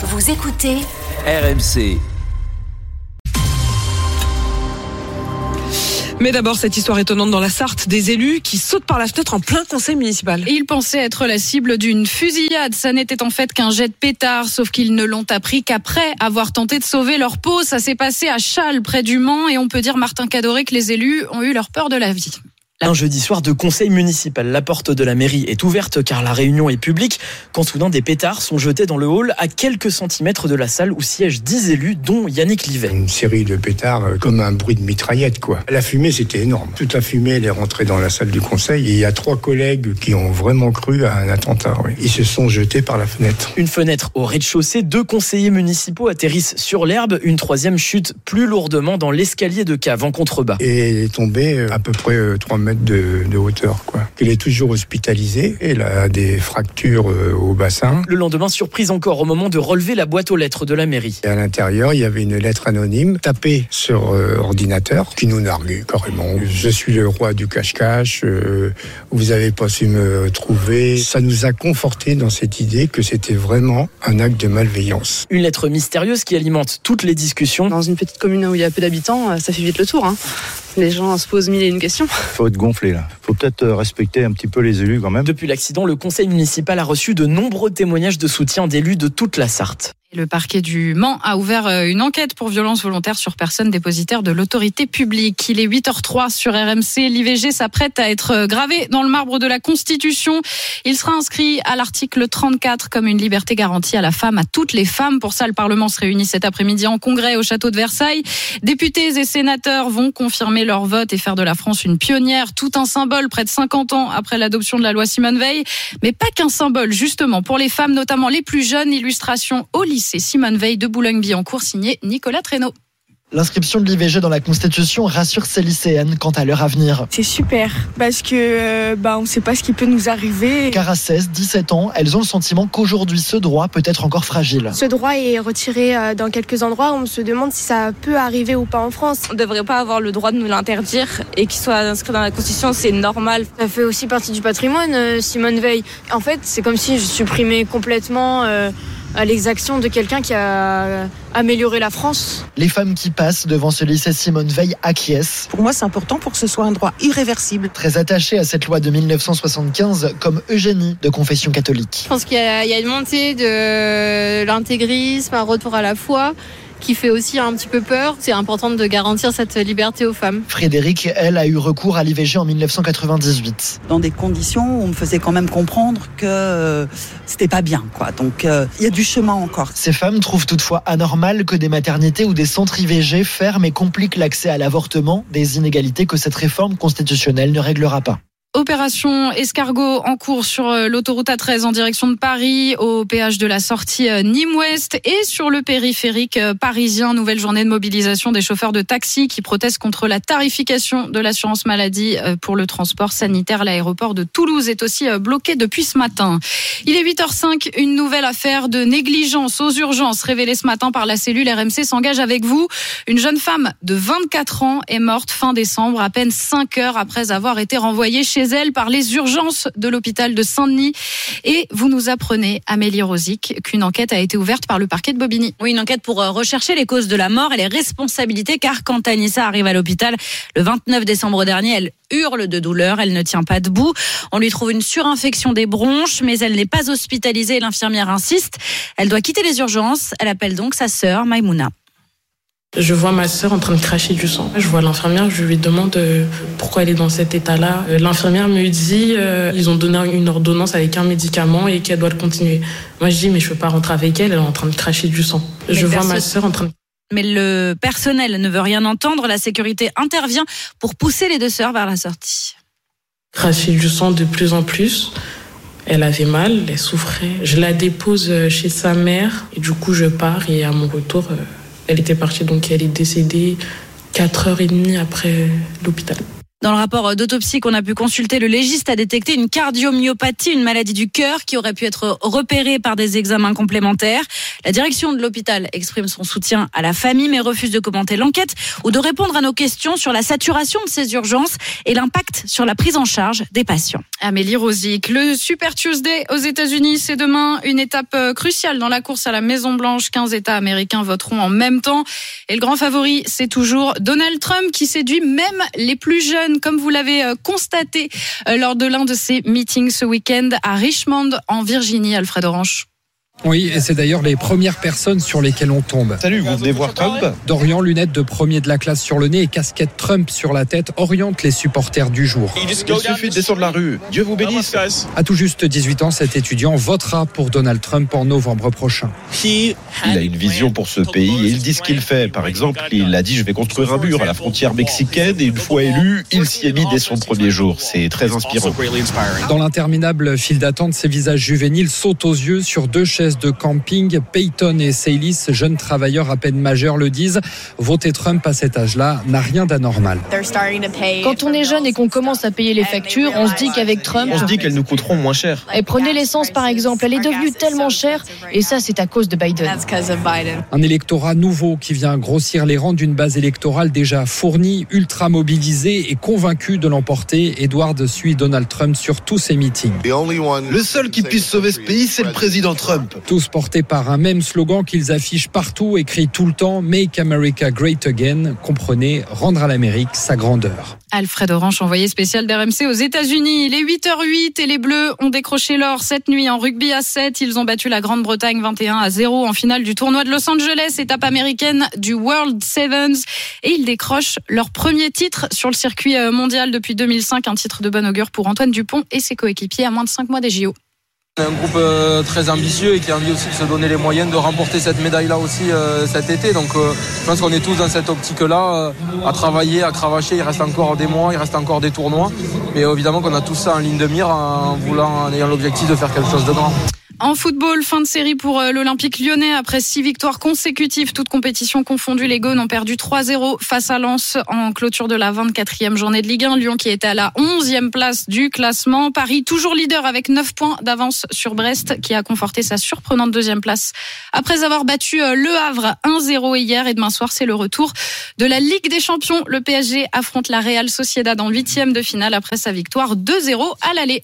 Vous écoutez RMC. Mais d'abord, cette histoire étonnante dans la Sarthe, des élus qui sautent par la fenêtre en plein conseil municipal. Ils pensaient être la cible d'une fusillade. Ça n'était en fait qu'un jet de pétard, sauf qu'ils ne l'ont appris qu'après avoir tenté de sauver leur peau. Ça s'est passé à Châles, près du Mans, et on peut dire, Martin Cadoré, que les élus ont eu leur peur de la vie. Un jeudi soir de conseil municipal, la porte de la mairie est ouverte car la réunion est publique quand soudain des pétards sont jetés dans le hall à quelques centimètres de la salle où siègent dix élus dont Yannick Livet. Une série de pétards euh, comme un bruit de mitraillette quoi. La fumée c'était énorme. Toute la fumée elle est rentrée dans la salle du conseil et il y a trois collègues qui ont vraiment cru à un attentat. oui. Ils se sont jetés par la fenêtre. Une fenêtre au rez-de-chaussée, deux conseillers municipaux atterrissent sur l'herbe, une troisième chute plus lourdement dans l'escalier de cave en contrebas. Et elle est tombée euh, à peu près euh, 3 mètres de, de hauteur quoi. Elle est toujours hospitalisée. Elle a des fractures euh, au bassin. Le lendemain, surprise encore au moment de relever la boîte aux lettres de la mairie. Et à l'intérieur, il y avait une lettre anonyme tapée sur euh, ordinateur qui nous narguait carrément. Je suis le roi du cache-cache, euh, vous avez pas su me trouver. Ça nous a conforté dans cette idée que c'était vraiment un acte de malveillance. Une lettre mystérieuse qui alimente toutes les discussions. Dans une petite commune où il y a peu d'habitants, ça fait vite le tour. hein. Les gens se posent mille et une questions. Faut peut-être euh, respecter un petit peu les élus quand même. Depuis l'accident, le conseil municipal a reçu de nombreux témoignages de soutien d'élus de toute la Sarthe. Le parquet du Mans a ouvert euh, une enquête pour violence volontaire sur personne dépositaire de l'autorité publique. Il est 8h03 sur RMC. L'IVG s'apprête à être euh, gravé dans le marbre de la Constitution. Il sera inscrit à l'article 34 comme une liberté garantie à la femme, à toutes les femmes. Pour ça, le Parlement se réunit cet après-midi en congrès au château de Versailles. Députés et sénateurs vont confirmer leur vote et faire de la France une pionnière, tout un symbole près de 50 ans après l'adoption de la loi Simone Veil. Mais pas qu'un symbole, justement, pour les femmes, notamment les plus jeunes. Illustration au lycée Simone Veil de Boulogne-Billancourt, signé Nicolas Traîneau. L'inscription de l'IVG dans la Constitution rassure ces lycéennes quant à leur avenir. C'est super parce que euh, bah on sait pas ce qui peut nous arriver. Car à 16, 17 ans, elles ont le sentiment qu'aujourd'hui ce droit peut être encore fragile. Ce droit est retiré euh, dans quelques endroits. On se demande si ça peut arriver ou pas en France. On ne devrait pas avoir le droit de nous l'interdire et qu'il soit inscrit dans la Constitution, c'est normal. Ça fait aussi partie du patrimoine, euh, Simone Veil. En fait, c'est comme si je supprimais complètement euh, l'exaction de quelqu'un qui a amélioré la France. Les femmes qui passent devant ce lycée Simone Veil acquiescent. Pour moi, c'est important pour que ce soit un droit irréversible. Très attachées à cette loi de 1975, comme Eugénie, de confession catholique. Je pense qu'il y a une montée de l'intégrisme, un retour à la foi qui fait aussi un petit peu peur. C'est important de garantir cette liberté aux femmes. Frédéric, elle, a eu recours à l'IVG en 1998. Dans des conditions où on me faisait quand même comprendre que euh, c'était pas bien, quoi. Donc, euh, il y a du chemin encore. Ces femmes trouvent toutefois anormal que des maternités ou des centres IVG ferment et compliquent l'accès à l'avortement, des inégalités que cette réforme constitutionnelle ne réglera pas. Opération escargot en cours sur euh, l'autoroute A13 en direction de Paris, au péage de la sortie euh, Nîmes-Ouest et sur le périphérique euh, parisien. Nouvelle journée de mobilisation des chauffeurs de taxi qui protestent contre la tarification de l'assurance maladie pour le transport sanitaire. L'aéroport de Toulouse est aussi bloqué depuis ce matin. Il est 8h05, une nouvelle affaire de négligence aux urgences révélée ce matin par la cellule RMC s'engage avec vous. Une jeune femme de 24 ans est morte fin décembre, à peine 5 heures après avoir été renvoyée chez elle par les urgences de l'hôpital de Saint-Denis. Et vous nous apprenez, Amélie Rosic, qu'une enquête a été ouverte par le parquet de Bobigny. Oui, une enquête pour euh, rechercher les causes de la mort et les responsabilités, car quand Anissa arrive à l'hôpital le 29 décembre dernier, elle hurle de douleur, elle ne tient pas debout. On lui trouve une surinfection des bronches, mais elle n'est pas hospitalisée. L'infirmière insiste. Elle doit quitter les urgences. Elle appelle donc sa sœur, Maimouna. Je vois ma sœur en train de cracher du sang. Je vois l'infirmière, je lui demande euh, pourquoi elle est dans cet état-là. Euh, L'infirmière me dit euh, ils ont donné une ordonnance avec un médicament et qu'elle doit le continuer. Moi je dis mais je peux pas rentrer avec elle, elle est en train de cracher du sang. Mais je vois ma sœur en train de Mais le personnel ne veut rien entendre. La sécurité intervient pour pousser les deux sœurs vers la sortie. cracher du sang de plus en plus. Elle avait mal, elle souffrait. Je la dépose euh, chez sa mère et du coup je pars et à mon retour, elle était partie donc elle est décédée 4 heures et demie après l'hôpital. Dans le rapport d'autopsie qu'on a pu consulter, le légiste a détecté une cardiomyopathie, une maladie du cœur qui aurait pu être repérée par des examens complémentaires. La direction de l'hôpital exprime son soutien à la famille mais refuse de commenter l'enquête ou de répondre à nos questions sur la saturation de ces urgences et l'impact sur la prise en charge des patients. Amélie Rosic, le Super Tuesday aux États-Unis, c'est demain une étape euh, cruciale dans la course à la Maison Blanche. 15 États américains voteront en même temps. Et le grand favori, c'est toujours Donald Trump qui séduit même les plus jeunes, comme vous l'avez euh, constaté euh, lors de l'un de ses meetings ce week-end à Richmond, en Virginie, Alfred Orange. Oui, et c'est d'ailleurs les premières personnes sur lesquelles on tombe. Salut, vous venez voir Trump Dorian, lunettes de premier de la classe sur le nez et casquette Trump sur la tête, oriente les supporters du jour. Il suffit de descendre la rue. Dieu vous bénisse. À tout juste 18 ans, cet étudiant votera pour Donald Trump en novembre prochain. Il a une vision pour ce pays et il dit ce qu'il fait. Par exemple, il a dit je vais construire un mur à la frontière mexicaine et une fois élu, il s'y est mis dès son premier jour. C'est très inspirant. Dans l'interminable file d'attente, ces visages juvéniles sautent aux yeux sur deux chaises de camping. Peyton et Saylis, jeunes travailleurs à peine majeurs, le disent. Voter Trump à cet âge-là n'a rien d'anormal. Quand on est jeune et qu'on commence à payer les factures, on se dit qu'avec Trump. On se dit qu'elles nous coûteront moins cher. Et prenez l'essence par exemple, elle est devenue tellement chère et ça c'est à cause de Biden. Un électorat nouveau qui vient grossir les rangs d'une base électorale déjà fournie, ultra mobilisée et convaincue de l'emporter. Edward suit Donald Trump sur tous ses meetings. Le seul qui puisse sauver ce pays, c'est le président Trump. Tous portés par un même slogan qu'ils affichent partout, écrit tout le temps Make America Great Again. Comprenez, rendre à l'Amérique sa grandeur. Alfred Orange, envoyé spécial d'RMC aux États-Unis. Les 8h08 et les Bleus ont décroché l'or cette nuit en rugby à 7. Ils ont battu la Grande-Bretagne 21 à 0 en finale du tournoi de Los Angeles, étape américaine du World Sevens. Et ils décrochent leur premier titre sur le circuit euh, mondial depuis 2005. Un titre de bon augure pour Antoine Dupont et ses coéquipiers à moins de 5 mois des JO. Un groupe euh, très ambitieux et qui a envie aussi de se donner les moyens de remporter cette médaille-là aussi euh, cet été. Donc euh, je pense qu'on est tous dans cette optique-là, à travailler, à cravacher. Il reste encore des mois, il reste encore des tournois. Mais évidemment qu'on a tout ça en ligne de mire en voulant, en ayant l'objectif de faire quelque chose de grand. En football, fin de série pour euh, l'Olympique lyonnais. Après six victoires consécutives, toutes compétitions confondues, les Gaunes ont perdu 3-0 face à Lens en clôture de la 24e journée de Ligue 1. Lyon qui était à la 11e place du classement. Paris toujours leader avec 9 points d'avance sur Brest qui a conforté sa surprenante deuxième place après avoir battu euh, Le Havre 1-0 hier. Et demain soir, c'est le retour de la Ligue des Champions. Le PSG affronte la Real Sociedad en huitième de finale après sa victoire 2-0 à l'aller.